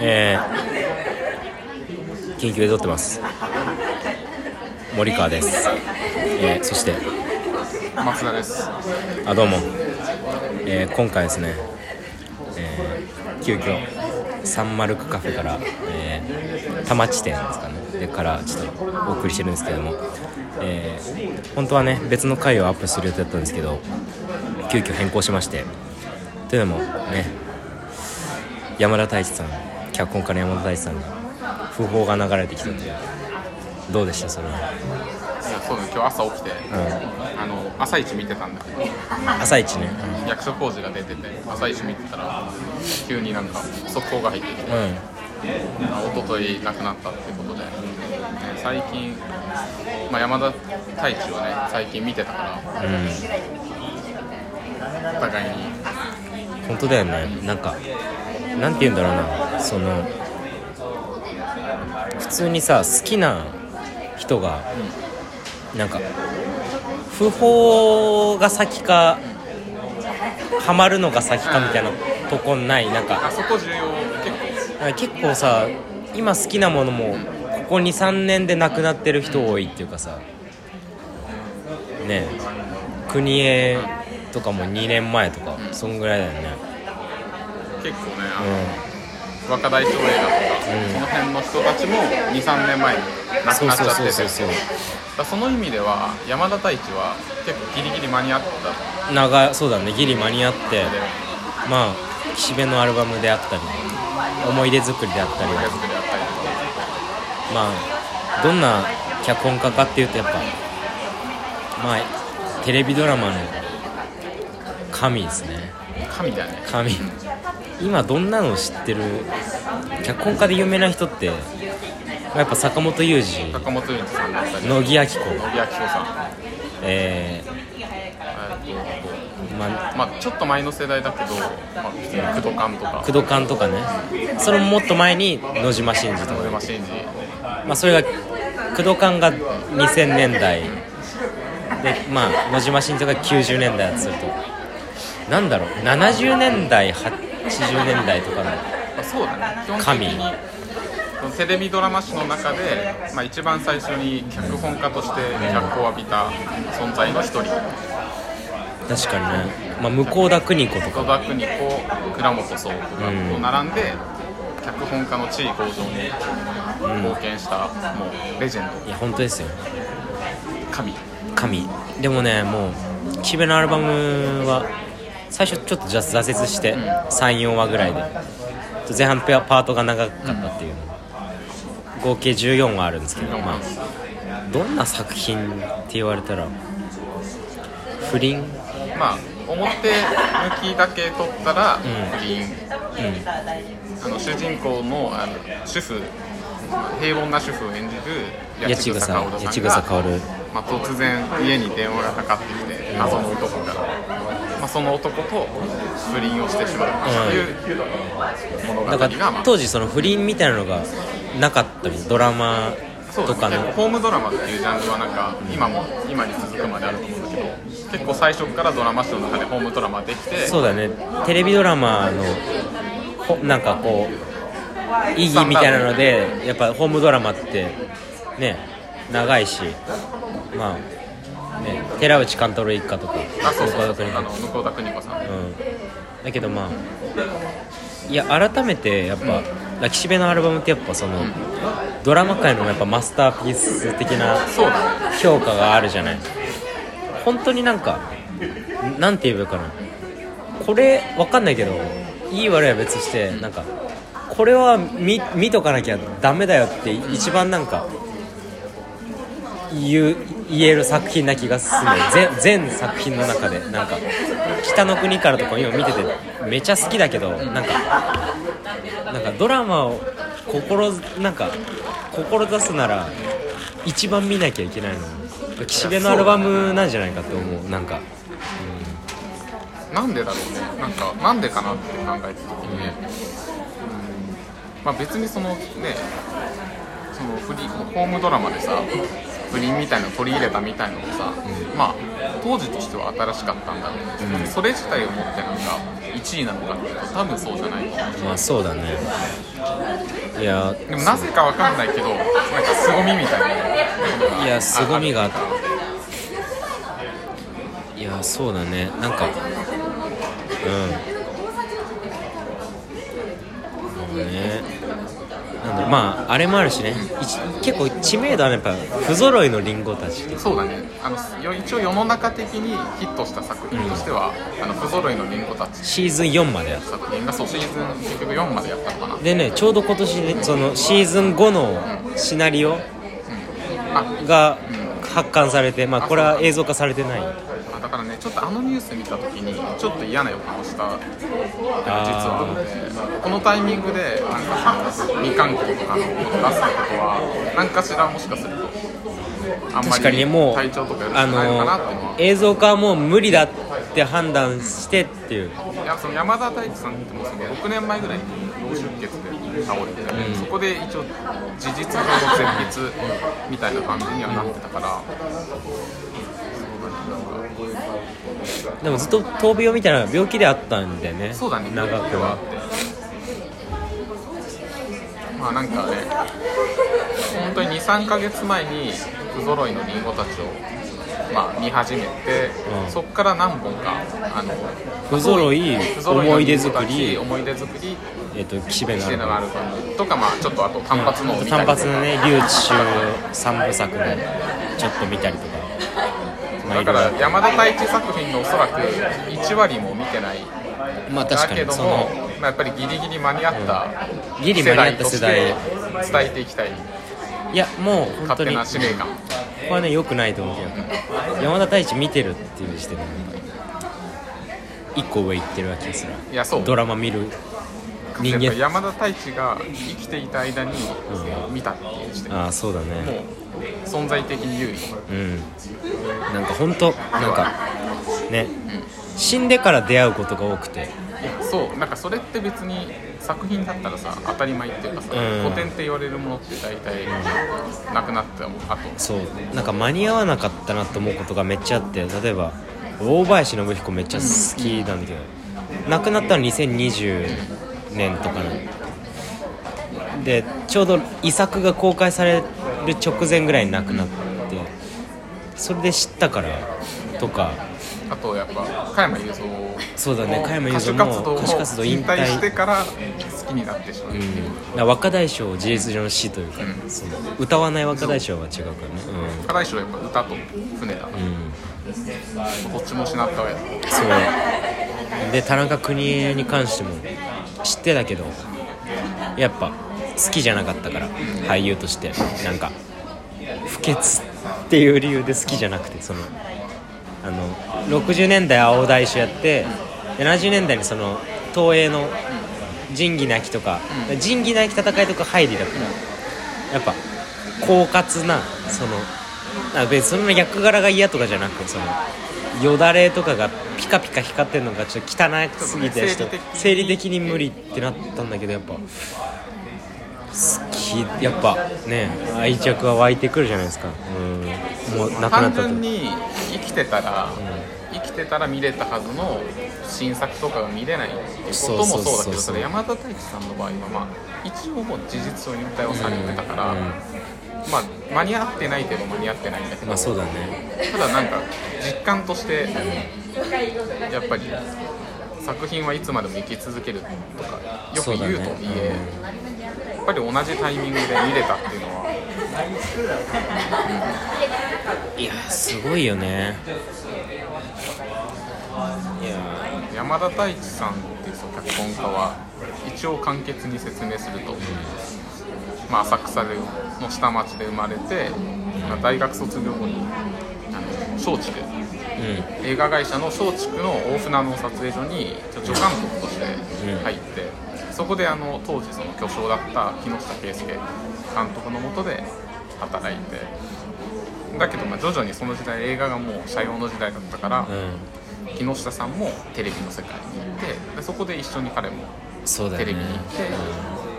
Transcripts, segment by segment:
えー、緊急で撮ってます。森川です、えー、そして。松田です。あどうも、えー、今回ですね、えー、急遽サンマルクカフェから、えー、田町店ですかね。でからちょっとお送りしてるんですけども、えー、本当はね別の回をアップする予定だったんですけど急遽変更しまして。というのもね山田太一さん脚本家の山田太一さんが訃報が流れてきたという。どうでしたそれは、いやそうだね今日朝起きてうあの朝一見てたんだけど。ん、朝一ね。役所工事が出てて朝一見てたら急になんか速報が入ってきて、うん、うんあ一昨日亡くなったってことで、ね、最近、まあ、山田太一をね最近見てたからお互いに。本当だよね。なんかなんて言うんだろうな。その普通にさ好きな人がなんか訃報が先かハマるのが先かみたいなとこない？なんかあそこ重要？結構さ今好きなものもここ23年でなくなってる人多いっていうかさ。ねえ。国へとかも2年前とかそんぐらいだよね結構ねあうの、若大将映画とか、うんその辺の人たちも23年前に亡くなっちゃっててその意味では山田太一は結構ギリギリ間に合った長そうだねギリ間に合ってまあ岸辺のアルバムであったり思い出作りであったりまあどんな脚本家かっていうとやっぱまあテレビドラマの神ですね。神だよね。神今どんなの知ってる？脚本家で有名な人ってまあやっぱ坂本雄二。坂本龍一さんだったり。乃木明子。野木明子さん。ええーー、まあとまあちょっと前の世代だけど、まあ、普通に工藤館とか。工藤館とかね。それももっと前に野島伸二とか。野島伸二。まあ、それが工藤館が2000年代。でまあ野島伸二が90年代だとすると。なんだろう。70年代80年代とかのまあ、そうだね。神。にテレビドラマ史の中で、まあ、一番最初に脚本家として脚光を浴びた存在の一人。確かにね、まあ、向田邦子と戸か田邦子倉本壮と並んで、脚本家の地位向上に貢献した、もうレジェンいや本当ですよ。ド神。神。でもねもう岸辺のアルバムは最初ちょっとじゃ挫折して34話ぐらいで。前半ペアパートが長かったっていう。の合計14話あるんですけど、まあ、どんな作品って言われたら不倫？まあ表向きだけ撮ったら不倫、あの主人公のあの主婦平凡な主婦を演じる八千草薫さんがまあ、突然家に電話がかかってきて謎の男から、まあ、その男と不倫をしてしまうという物語だかが、まあ、当時その不倫みたいなのがなかったみたいドラマとかのホームドラマっていうジャンルはなん。か今も今に続くまであると思うんだけど結構最初からドラマ史の中でホームドラマできてそうだね。テレビドラマのほなんかこう意義みたいなのでやっぱホームドラマってね長いしまあね寺内貫太郎一家とかあそうそう向田邦子あの向田邦子さん。うん。だけどまあいや改めてやっぱ、岸辺のアルバムってやっぱその、ドラマ界のやっぱマスターピース的な評価があるじゃない。本当になんかなんて言えばいいかな。これわかんないけどいい悪いは別としてなんかこれは見見とかなきゃダメだよって一番なんか言う言える作品な気がする全全作品の中で。なんか「北の国から」とか今見ててめちゃ好きだけどなんかなんかドラマを心なんか志すなら一番見なきゃいけないの。岸辺のアルバムなんじゃないかって思う。なんかうん。なんでだろうね。なんかなんでかなって考えてた時にね、うん。まあ、別にそのねそのフリーホームドラマでさ不倫みたいなのを取り入れたみたいなのもさ、まあ当時としては新しかったんだろう。けど、うん。それ自体をもってなんか1位なのかっていうと多分そうじゃない。と思うまあそうだね。いやでもなぜかわかんないけどなんか凄みみたいないや凄みがあっあいやそうだね。なんかうんそうねなんだろうまああれもあるしね。一結構知名度はやっぱ不揃いのリンゴたち。そうだね。あのよ一応世の中的にヒットした作品としては「あの不揃いのリンゴたち」シーズン4までやっ作品がそうシーズン結局4までやったのかな。たでねちょうど今年ねそのシーズン5のシナリオあが発刊されてまあこれは映像化されてない。あだからねちょっとあのニュース見た時にちょっと嫌な予感をした実はあってこのタイミングでなんか未完工とかのことを出すことは何かしらもしかするとあんま確かにねもう体調とかよろくないのかなのっていう。のは映像化はもう無理だって判断してっていう。いやその山田大地さんってもその6年前ぐらいに脳出血で倒れて、うん。そこで一応事実上の全滅みたいな感じにはなってたから、でもずっと闘病みたいな病気であったんだよね。そうだね。長くは。まあなんかね本当に23か月前に不揃いのリンゴたちをまあ見始めて、うん。そこから何本かあの不揃い思い出作り。思い出作り。えっ、と岸辺のシアルバムとかまあちょっとあと単発のを見たりとか。単発のね留置集三部作もちょっと見たりとかまあだから山田太一作品のおそらく1割も見てない。ろまあ確かだけどもにその、まあ、やっぱりギリギリ間に合ったギリ間に合った世代伝えていきたい。いやもう本勝手当にな使命感。ここはね良くないと思うけど。山田太一見てるっていう時点で一個上行ってるわけですら。いやそう。ドラマ見る人間。山田太一が生きていた間に見たっていう時点でああそうだね。もう存在的に有利うん。なんか本当なんかね。死んでから出会うことが多くて。そう。なんかそれって別に作品だったらさ当たり前っていうかさ、うん。古典って言われるものって大体なくなってもあと。そう。なんか間に合わなかったなと思うことがめっちゃあって例えば大林信彦めっちゃ好きなんだけど、亡くなったの2020年とかの。でちょうど遺作が公開される直前ぐらいに亡くなってそれで知ったからとか。あとやっぱ加山雄三。そうだね加山雄三も歌手活動引引退して退から好きになってしまうっていう、うん、若大将事実上の死というか、うん。その歌わない若大将は違うからね。若大将はやっぱ歌と船だ。な、うん、うん、どっちも失ったわやそう。で田中邦衛に関しても知ってたけどやっぱ好きじゃなかったから俳優として。なんか不潔っていう理由で好きじゃなくてそのあの60年代青大将やって70年代にその東映の仁義なきとか仁義なき戦いとか入りだから。やっぱ狡猾なその別にそんな役柄が嫌とかじゃなくてそのよだれとかがピカピカ光ってるのがちょっと汚すぎて生理的に無理ってなったんだけどやっぱ好きやっぱね愛着は湧いてくるじゃないですか。うん。もう亡くなったと純に生きてたら、生きてたら見れたはずの新作とかが見れないってこともそうだけどそれ山田太一さんの場合はまあ一応もう事実上引退をされてたから、うんまあ間に合ってないといえば間に合ってないんだけど、まあそうだねただなんか実感としてやっぱり作品はいつまでも生き続けるとかよく言うとはいそうだねえ、やっぱり同じタイミングで見れたっていうのは、いやすごいよね。いや山田太一さんっていう脚本家は一応簡潔に説明すると、まあ、浅草での下町で生まれて、まあ、大学卒業後に松竹うん。映画会社の松竹の大船の撮影所に助監督として入って、そこであの当時その巨匠だった木下圭介監督のもとで働いてだけどまあ徐々にその時代映画がもう斜陽の時代だったから、うん。木下さんもテレビの世界に行ってでそこで一緒に彼もテレビに行って、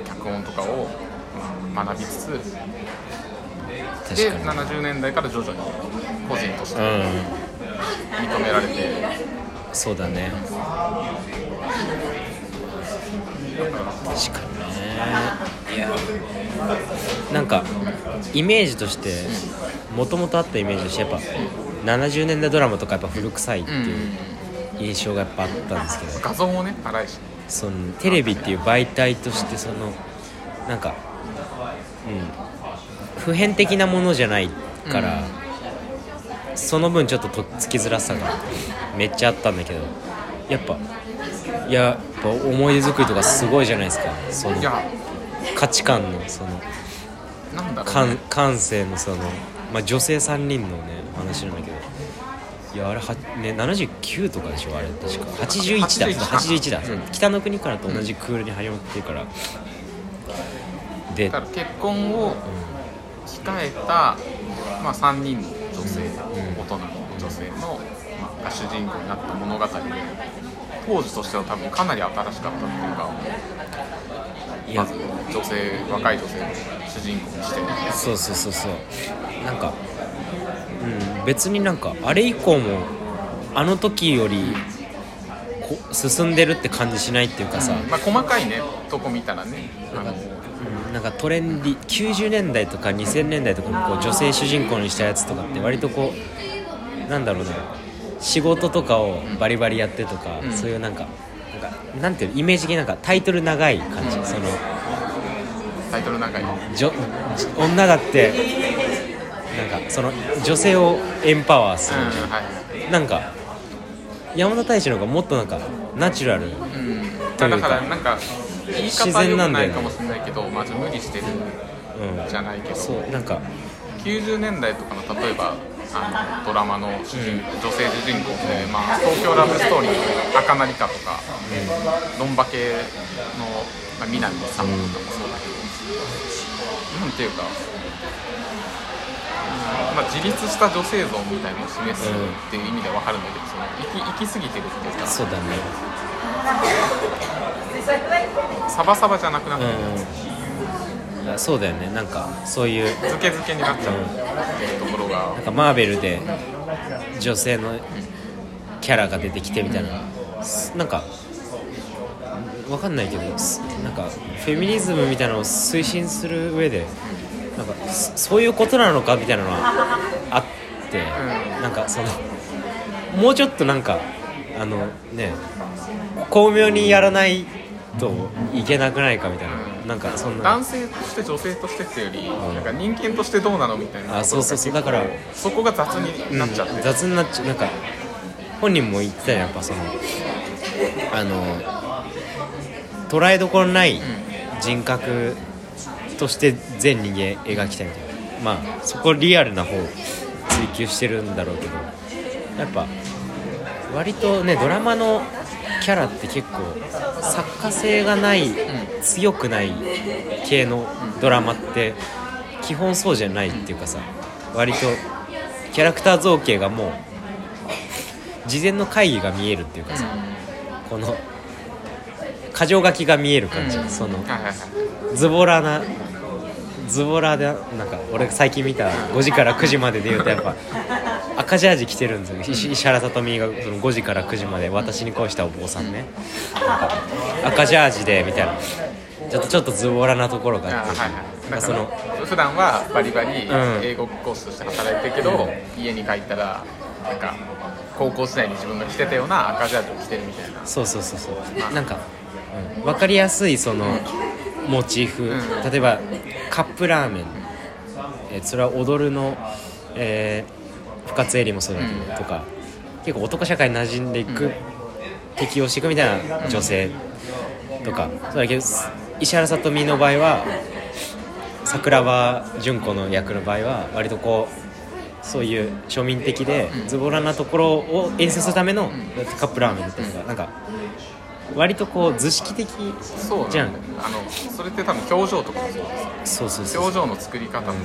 脚本とかをまあ学びつつで確か70年代から徐々に個人として認められて、そうだね。確かにね。いや。なんかイメージとしてもともとあったイメージとしてやっぱ70年代ドラマとかやっぱ古臭いってうん。いう印象がやっぱあったんですけど。画像もね荒いしそのテレビっていう媒体としてそのなんかうん。普遍的なものじゃないから、その分ちょっととっつきづらさがめっちゃあったんだけどやっぱいややっぱ思い出作りとかすごいじゃないですか。そのいや価値観のそのなんだろう、感ね、感性のその、まあ、女性3人のね話なんだけど。いやあれは、ね、79とかでしょあれ確か。81だ。81 81だ、うん。北の国からと同じクールに始まってるから、でだから結婚を控えた、まあ、3人の女性、性の、まあ、が主人公になった物語で当時としては多分かなり新しかったっていうかいや。まず女性若い女性を主人公にして。そうそうそうそう。なんか、うん、別になんかあれ以降もあの時よりこ進んでるって感じしないっていうかさ、まあ、細かいねとこ見たらね。あのうんなんかトレンディ90年代とか2000年代とかのこう女性主人公にしたやつとかって割とこうなんだろうな。仕事とかをバリバリやってとか、うん。そういうなんかなんかなんていうのイメージ的になんかタイトル長い感じ、うん。そのタイトル長い。女だってなんかその女性をエンパワーする、うんはい。なんか山田大志の方がもっとなんかナチュラル。うん。というか。だからなんか言い自方良く然なんだよねないかもしれないけどまず無理してるうんじゃないけど。そうなんか。90年代とかの例えばあのドラマの主人、女性主人公で、まあ、東京ラブストーリーの赤成香とか、ロンバ系の、まあ、南さんとかもそうだけど、なんていうか、うんまあ、自立した女性像みたいなのを示すっていう意味では分かるんだけどその行き行き過ぎてるっていうかそうだね。サバサバじゃなくなってる、うんそうだよね。なんかそういうズケズケになっちゃうところが。なんかマーベルで女性のキャラが出てきてみたいな。すなんかわかんないけどすなんかフェミニズムみたいなのを推進する上でなんかそそういうことなのかみたいなのはあって、うん。なんかそのもうちょっとなんかあのね巧妙にやらないといけなくないかみたいななんかそんな。男性として女性としてっていうより、なんか人間としてどうなのみたいな。あそうそうそう。だからそこが雑になっちゃって、うん。雑になっちゃう。なんか本人も言ってたよやっぱそのあの捉えどころない人格として全人間描きたいみたいな。まあそこリアルな方を追求してるんだろうけどやっぱ割とねドラマのキャラって結構作家性がない、強くない系のドラマって基本そうじゃないっていうかさ割とキャラクター造形がもう事前の会議が見えるっていうかさこの箇条書きが見える感じ、うん。そのズボラなズボラでなんか俺最近見た5時から9時までで言うとやっぱ赤ジャージ着てるんですよ。石石原さとみがその5時から9時まで私に恋したお坊さんね。なんか赤ジャージでみたいな。ちょっとちょっとズボラなところがあって。あはいはい。まあその普段はバリバリうん。英語講師として働いてるけど、家に帰ったらなんか高校時代に自分が着てたような赤ジャージを着てるみたいな。そうそうそうそう。なんか、うん、分かりやすいそのモチーフ、うん。例えばカップラーメン、えーそれは踊るの、えー深津絵里もそうだけど、うん。とか。結構男社会に馴染んでいく、適応していくみたいな女性。とか。そうだけど石原さとみの場合は桜庭純子の役の場合は割とこうそういう庶民的でズボラなところを演出するためのカップラーメンっていうのがなんか割とこう図式的そうじゃん。あのそれって多分表情とかもそうですそうそうそう表情の作り方とかも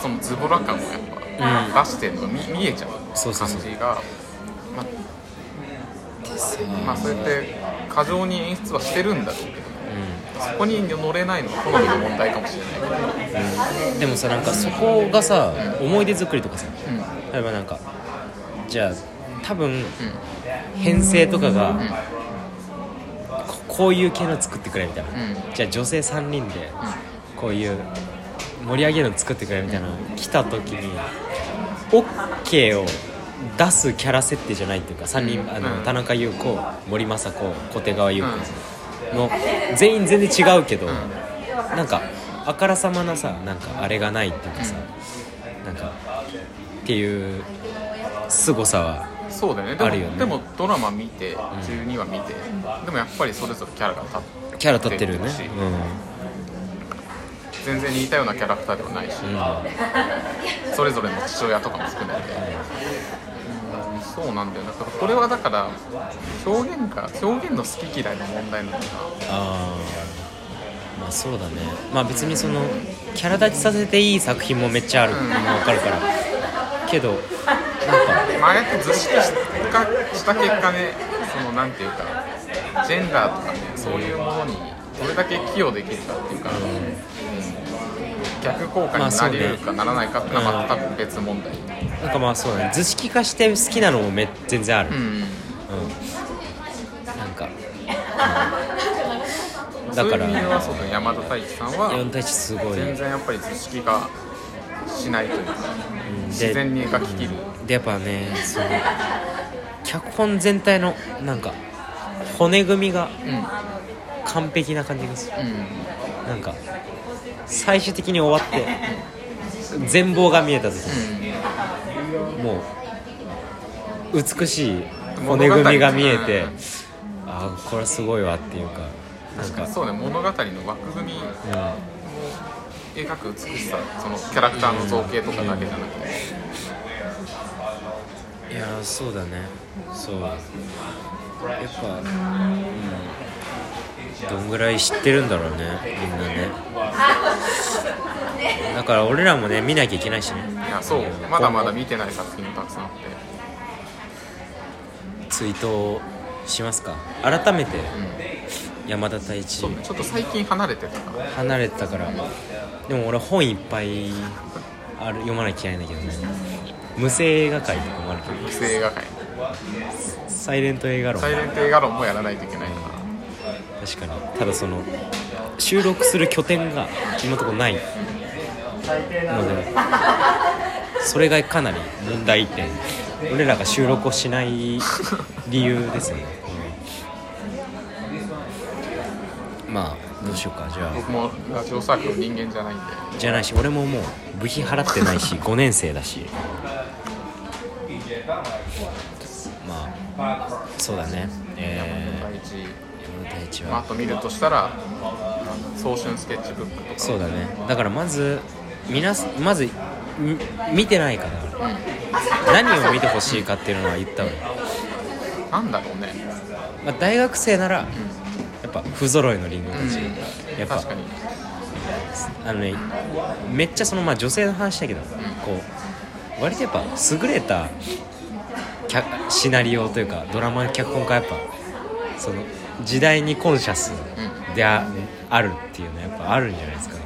そのズボラ感をやっぱ出してるのが見見えちゃうそうそうそう。感じがまあまあそうやって過剰に演出はしてるんだろうけどそこに乗れないのは好みの問題かもしれないけど、うん、でもさなんかそこがさ思い出作りとかさうん。例えばなんかじゃあ多分編成とかがここういう系の作ってくれみたいな、うん。じゃあ女性3人でこういう盛り上げるの作ってくれみたいなの来た時に OK を出すキャラ設定じゃないっていうか3人、うん。あのうん。田中優子森昌子小手川優子の全員全然違うけど、なんかあからさまなさなんかあれがないっていうかさ、なんかっていう凄さはそうだよね。でもね。でもドラマ見て12話見て、でもやっぱりそれぞれキャラが立ってキャラ立ってるよね。し全然似たようなキャラクターではないし、うん、うんそれぞれの父親とかも含めて、うんそうなんだよだからこれはだから表現が表現の好き嫌いの問題なのかああまあそうだね。まあ別にそのキャラ立ちさせていい作品もめっちゃあるうのも分かるから。けどあああやって図式化した結果ねそのなんていうかジェンダーとかねそういうものにどれだけ寄与できるかっていうか、逆効果になり得るかならないかっていうのはまた多分別問題、なんかまあそうだね。図式化して好きなのもめ全然ある。うん。うん、なんか、うん、だから山田太一さんは4対1すごい。全然やっぱり図式化しないというかうん自然に描ききる。でやっぱねその脚本全体のなんか骨組みがうん。完璧な感じがする。うん。なんか最終的に終わって全貌が見えた時。もう美しい骨組みが見えてうんああこれすごいわっていうかなんか。そうね物語の枠組み。をう描く美しさそのキャラクターの造形とかだけじゃなくて。んいやーそうだね。そう。やっぱうん。どんぐらい知ってるんだろうねみんなね。だから俺らもね見なきゃいけないしね。いやそう。まだまだ見てない作品もたくさんあって。ツイートしますか。改めてうん。山田太一。ちょっと最近離れてた離れてたからでも俺本いっぱいある読まなきゃいけないんだけどね。無声映画界とかもあるけど。無声映画界サイレント映画論。サイレント映画論もやらないといけないから確かに。ただその収録する拠点が今のところない。のでそれがかなり問題点。俺らが収録をしない理由ですよね、う んまあどうしようかじゃあ。僕もラジオサークルの人間じゃないんで。じゃないし俺ももう部費払ってないし 5年生だし。まあそうだね。え山田太一。まあ、と見るとしたら早春スケッチブックとか。そうだね。だからまず皆すまずみ見てないから。何を見てほしいかっていうのは言った方がいい、なんだろうね。まあ、大学生ならやっぱ不揃いのリンゴたち、やっぱ確かに。あのねめっちゃそのまあ女性の話だけど、こう割とやっぱ優れた脚シナリオというかドラマ脚本家やっぱその時代にコンシャスであ,、あるっていうのはやっぱあるんじゃないですか。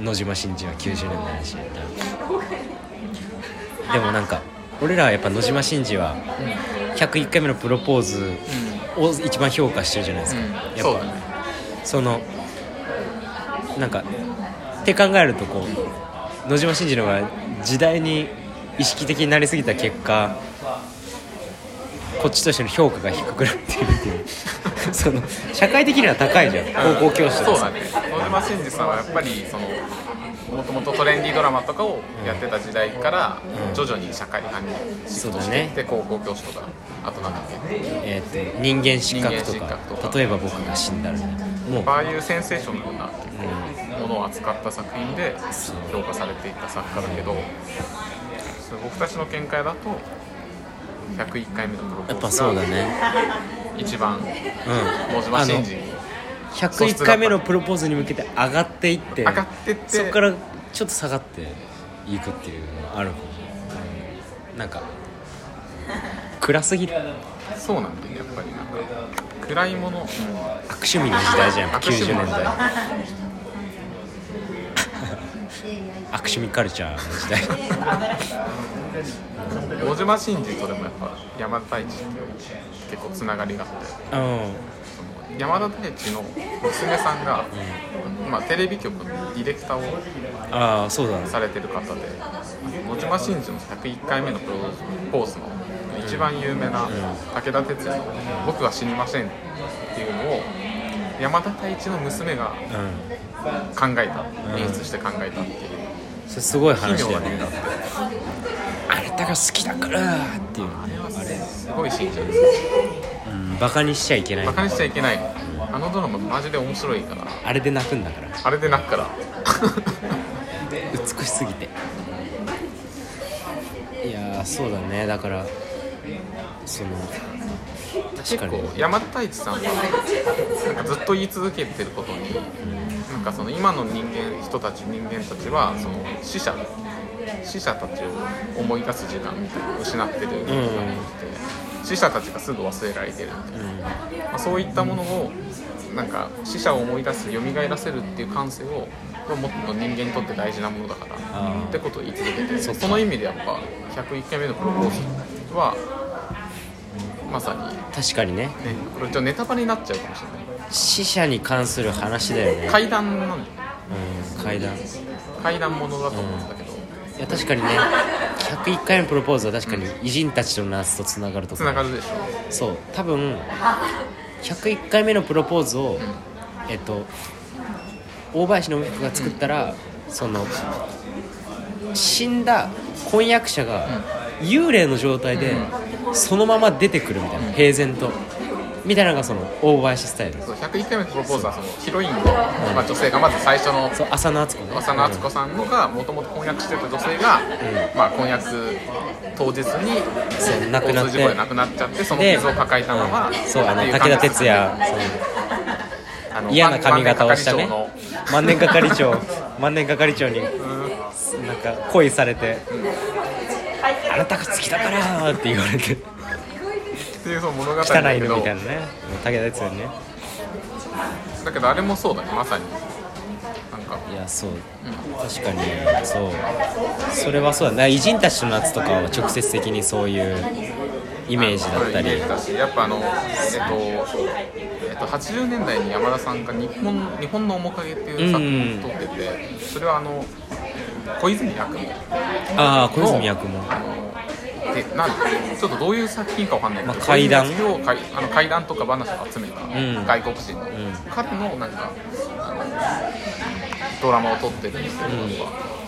野島真司は90年代だしでもなんか俺らはやっぱ野島真司は101回目のプロポーズを一番評価してるじゃないですか、うん。やっぱ。そね。そのなんかって考えるとこう野島真司の方が時代に意識的になりすぎた結果こっちとしての評価が低くなっているっていう。その社会的には高いじゃん。高校教師とそうだね。野島真司さんはやっぱりそのもともとトレンディードラマとかをやってた時代からうん。徐々に社会派にシフトしていって高校教師とかあとなんだっけ？えーと人間失格とか。格とか。例えば僕が死んだらね。もう、ああいうセンセーショナルなうものを扱った作品で評価されていた作家だけど僕たちの見解だと101回目のプん、やっぱロポーズがそうだね。一番うん。野島真司に101回目のプロポーズに向けて上がっていって上がってって。そこからちょっと下がっていくっていうのがあるかも、うんなんか暗すぎる。そうなんだよねやっぱりなんか。暗いもの、うん、悪趣味の時代じゃん悪趣味。90年代。悪趣味。カルチャーの時代。小島真二とでもやっぱ山田太一って結構つながりがあって。うん山田太一の娘さんが、まあ、テレビ局のディレクターをああそうだね。されてる方で小島真二の101回目のプロポーズの一番有名な武田鉄矢の「僕は死にません」っていうのを山田太一の娘がうん。考えたうん。演出して考えたっていう。それすごい奇話だよね。あってあなたが好きだからっていうね。あれすごいシーンじです。うんバカにしちゃいけない。かバカにしちゃいけない。あのドラママジで面白いから。あれで泣くんだから。あれで泣くから。美しすぎて。いやーそうだね。だからその確かに。結構山田太一さんはなんかずっと言い続けてることになんかその今の人間人たち人間たちはその死者死者たちを思い出す時間みたいな失ってるみたいなのがあって、死者たちがすぐ忘れられてるみたいな、まあ、そういったものをなんか死者を思い出す蘇らせるっていう感性をもっと人間にとって大事なものだからってことを言い続けてそっかその意味でやっぱ101回目のプロポーズはまさにね確かにね。これちょっとネタバレになっちゃうかもしれない。死者に関する話だよね。階段なんだようん階段。い階段ものだと思うんだけど、や確かにね101回目のプロポーズは確かに偉人たちの夏とつながるとこつながるでしょ。そう。多分101回目のプロポーズをえっと大林信彦が作ったら、その死んだ婚約者が幽霊の状態でそのまま出てくるみたいな。平然とみたいなのがその大林スタイル。そう101回目のプロポーズはそのヒロインの、まあ、女性がまず最初のそう浅野敦子ね。浅野敦子さんのがもともと婚約してた女性が、まあ、婚約当日にそう亡くなって。交通事故で亡くなっちゃってそので傷を抱えたまま、うん。そうあの武田鉄矢そのあの嫌な髪型をしたね。万年係長。の。万年係長にうん。なんか恋されて「あなたが好きだから」って言われてっていうその物語汚だけどいのみたいなね。武田鉄矢にね。だけどあれもそうだねまさに。なんか。いやそう。確かにそう。それはそうだね。偉人たちの夏とかは直接的にそういうイメージだったり。やっぱあのえっと、えっと、80年代に山田さんが日本「日本の面影」っていう作品を撮ってて、それはあの小泉八雲。ああ小泉役もあのでなんちょっとどういう作品かわかんないけど、まあ怪談を怪あの怪談とか話を集めたん。外国人の、彼のなんかあのドラマを撮ってるんですけど、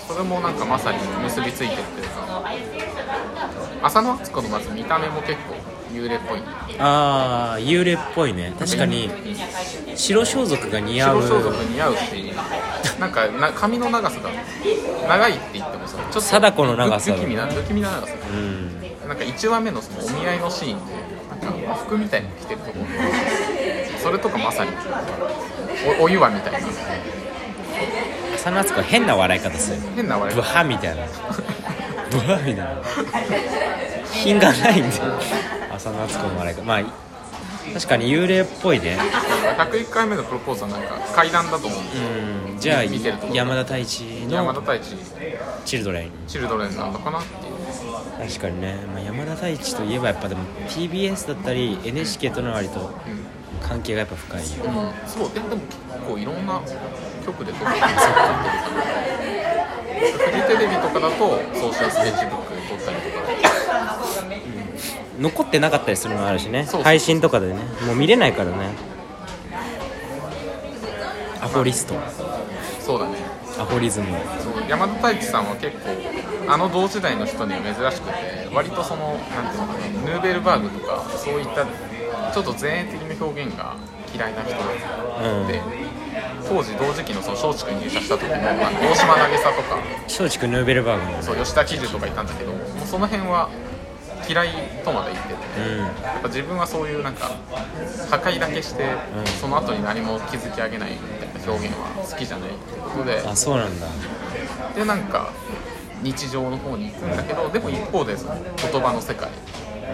それもなんかまさに結びついてるっていうか。浅野敦子のまず見た目も結構幽霊っぽい。ああ幽霊っぽいね。確かに白装束が似合う。白装束似合うしなんかな髪の長さが長いって言ってもさちょっと貞子の長さ不気味な不気味な長さ。うん。なんか1話目のそのお見合いのシーンでなんか服みたいに着てると思うんでそれとかまさにおお湯輪みたいな。浅野敦子は変な笑い方する。変な笑いブハみたいな。ブハみたいな。品がないんで浅野敦子の笑い方まあ確かに幽霊っぽいね。101回目のプロポーズはなんか階段だと思うんですよ。うん。じゃあ見てると思う山田太一の山田太一。チルドレン。チルドレンなのかなっていう。確かにね、まあ、山田太一といえばやっぱでも TBS だったり NHK との割と関係がやっぱ深いよ。うんそう。でもでも結構いろんな局で撮ってる。フジテレビとかだとソーシャルステージブックで撮ったりとか残ってなかったりするのもあるしね。配信とかでね。もう見れないからね。アフォリスト。そうだね。アフォリズム。山田太一さんは結構あの同時代の人には珍しくて割とそのなんていうのかなヌーベルバーグとかそういったちょっと前衛的な表現が嫌いな人で、当時同時期のその松竹に入社した時もあの大島渚とか。松竹ヌーベルバーグのそう吉田喜寿とかいたんだけどもうその辺は嫌いとまで言ってて、うん。やっぱ自分はそういうなんか破壊だけして、その後に何も築き上げないみたいな表現は好きじゃないってことで。あそうなんだ。でなんか日常の方に行くんだけどでも一方でその言葉の世界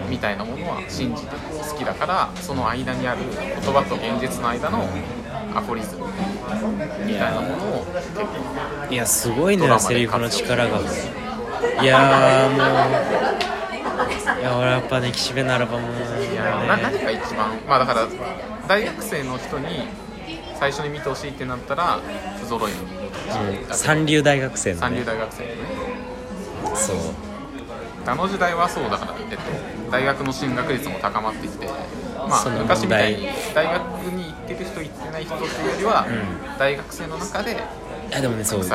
みたいなものは信じて好きだからその間にある言葉と現実の間のアフォリズムみたいなものを結構いやすごいねセリフの力が。いやーもういや俺やっぱね岸辺のアルバムいやな何が一番？まあだから大学生の人に最初に見てほしいってなったら不揃いのうん。三流大学生の三流ね大学生のね。そう。あの時代はそうだから、えっと、大学の進学率も高まってきて、まあ、昔みたい問に大学に行ってる人行ってない人っていうよりは、う大学生の中で、いやでもねそう。正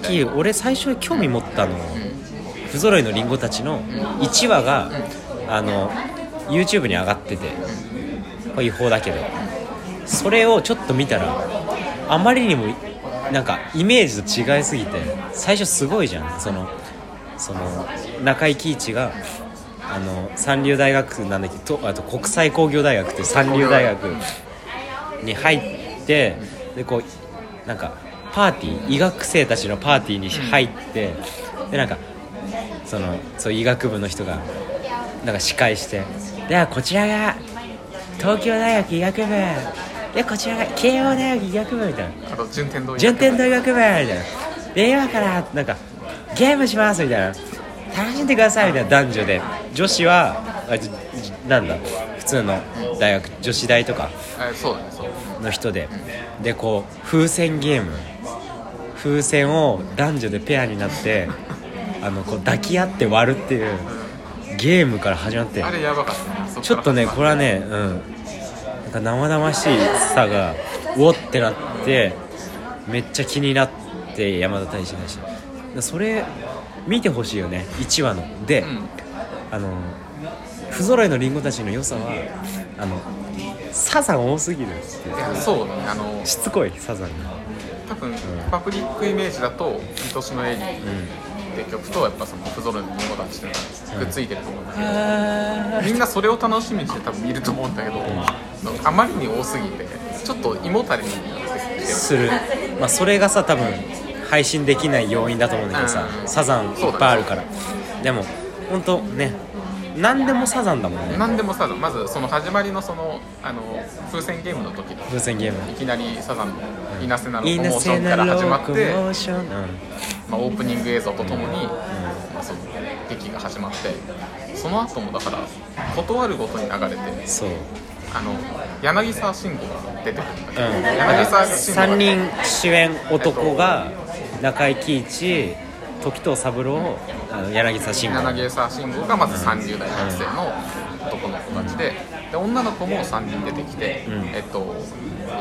直俺最初興味持ったの。うん不揃いのリンゴたちの1話があの YouTube に上がっててこれ違法だけど。それをちょっと見たらあまりにもなんかイメージと違いすぎて最初すごいじゃん。そのその中井貴一があの三流大学なんだけどとあと国際工業大学って三流大学に入ってでこうなんかパーティー医学生たちのパーティーに入ってでなんかそのそう医学部の人がなんか司会してではこちらが東京大学医学部。でこちらが慶応大学医学部みたいな。あと順天堂順天大学部みたいな。で今からなんかゲームしますみたいな。楽しんでくださいみたいな男女で。女子はあなんだ普通の大学女子大とか。の人で。でこう風船ゲーム。風船を男女でペアになってあのこう抱き合って割るっていうゲームから始まってあれやばかったちょっとねこれはねうん。なんか生々しさがうおってなってめっちゃ気になって山田大志だしそれ見てほしいよね。1話の。で、うん。あの不揃いのリンゴたちの良さはあのサザン多すぎるっていやそうだねあのしつこいサザンが。多分、パブリックイメージだと「愛しのエリー」って曲とやっぱその不揃いの物たちっていうのがくっついてると思うんだけど、あみんなそれを楽しみにして多分見ると思うんだけど、あまりに多すぎてちょっと胃もたれになってきてする、まあ、それがさ多分配信できない要因だと思うんだけどさ、うん。サザンいっぱいあるから。でも本当ね何でもサザンだもんね。何でもさまずその始まりのそのあの風船ゲームの時風船ゲーム。いきなりサザンの「イナセナのコモーション」から始まって、コモーション、うんまあ、オープニング映像とともに、まあ、その劇が始まってその後もだから断るごとに流れてそう、あの柳沢慎吾が出てくるんだけど、うん、柳沢慎吾が3人主演男が中井貴一時藤三郎あの柳沢慎吾。柳沢慎吾がまず30代学生の男の子たちでで女の子も3人出てきて、うん。えっと、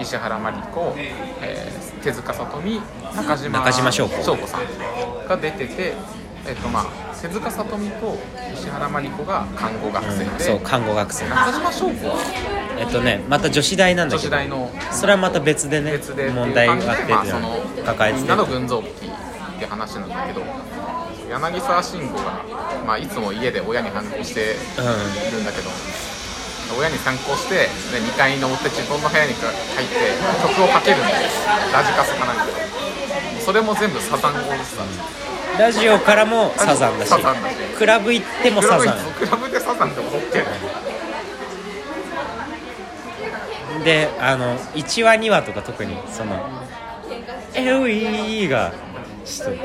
石原真理子、えー手塚さとみ中島中島翔子。さんが出てて、えっとまあ、手塚さとみと石原真理子が看護学生で、うんそう看護学生。中島翔子は？えっとねまた女子大なんだ女けど子大のそれはまた別でね別で問題があってまあ、その抱えてて。みんなの群像劇って話なんだけど柳沢慎吾が、まあ、いつも家で親に反抗しているんだけど、親に反抗してで2階に登って自分の部屋に入って曲をかけるんだよラジカセかなんか。でそれも全部サザンオールスターズラジオからもサザンだしクラブ行ってもサザクラブでサザンって踊ってるンであの1話2話とか特にその LE がちょっと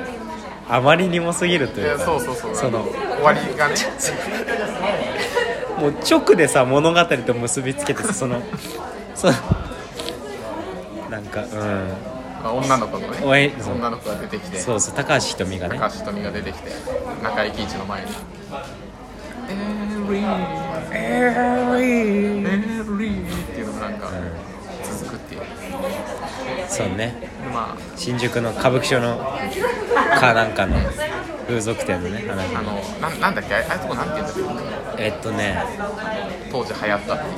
あまりにもすぎるというかそうそうそう。その終わりがね もう直でさ物語と結びつけてさそのそのなんかうん。まあ女の子のね女の子が出てきてそうそう高橋ひとみがね。高橋ひとみが出てきて中井貴一の前に「エリーエリー」っていうのがなんか続くっていう。そうね。でま新宿の歌舞伎町のかなんかの風俗店のね話ああのなんなんだっけ？あれああいうとこなんて言うんだっけ？えっとね。当時流行ったっていう。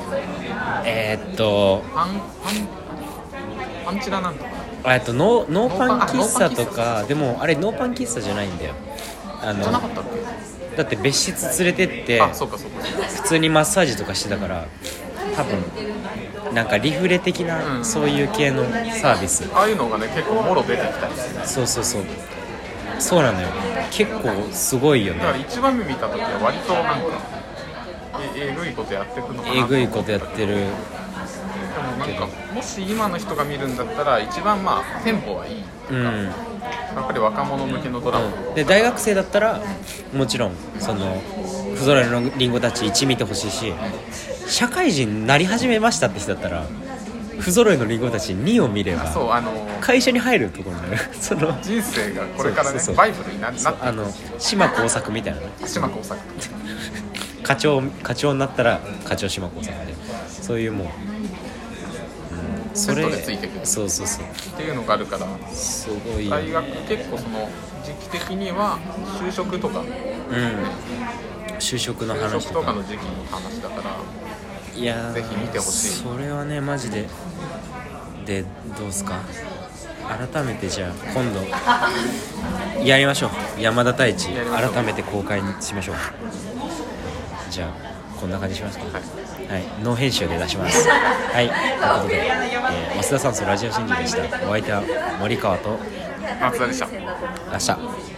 えーっとパンパンパンチラなんとか。えっとノーノーパン喫茶とかでもあれノーパン喫茶じゃないんだよ。あじゃなかのったっだって別室連れてってけあそうかそうか。普通にマッサージとかしてたから多分なんかリフレ的うなん。そういう系のサービス。ああいうのがね結構もろ出てきたりする。そうそうそうそうなのよ。結構すごいよだからね一番目見た時は割となんかえぐいことやっていくのかなえぐいことやってる。でもなんかもし今の人が見るんだったら一番まあテンポはいい。ってういうか、ん。やっぱり若者向けのドラマ、うん。で大学生だったらもちろんその「不揃いのリンゴたち1」見てほしいし社会人になり始めましたって人だったら「不揃いのリンゴたち2」を見ればそうあの会社に入るところになる。その人生がこれからねバイブルにななってあの島耕作みたいなね。島耕作。課長課長になったら課長島耕作で。そういうもう、うん、それついてくる。そうそうそう。っていうのがあるからすごい大学結構その時期的には就職とか。うん。就職の就話とか。職とかの時期の話だからいやーぜひ見てほしい。それはねマジで。でどうすか？改めてじゃあ今度やりましょう。山田太一改めて公開にしましょう。じゃあこんな感じしますか？はい。はい、ノー編集で出します。はい、ということで、えー、増田さんとラジオ真珠でした。お相手は森川と松田でした。明日。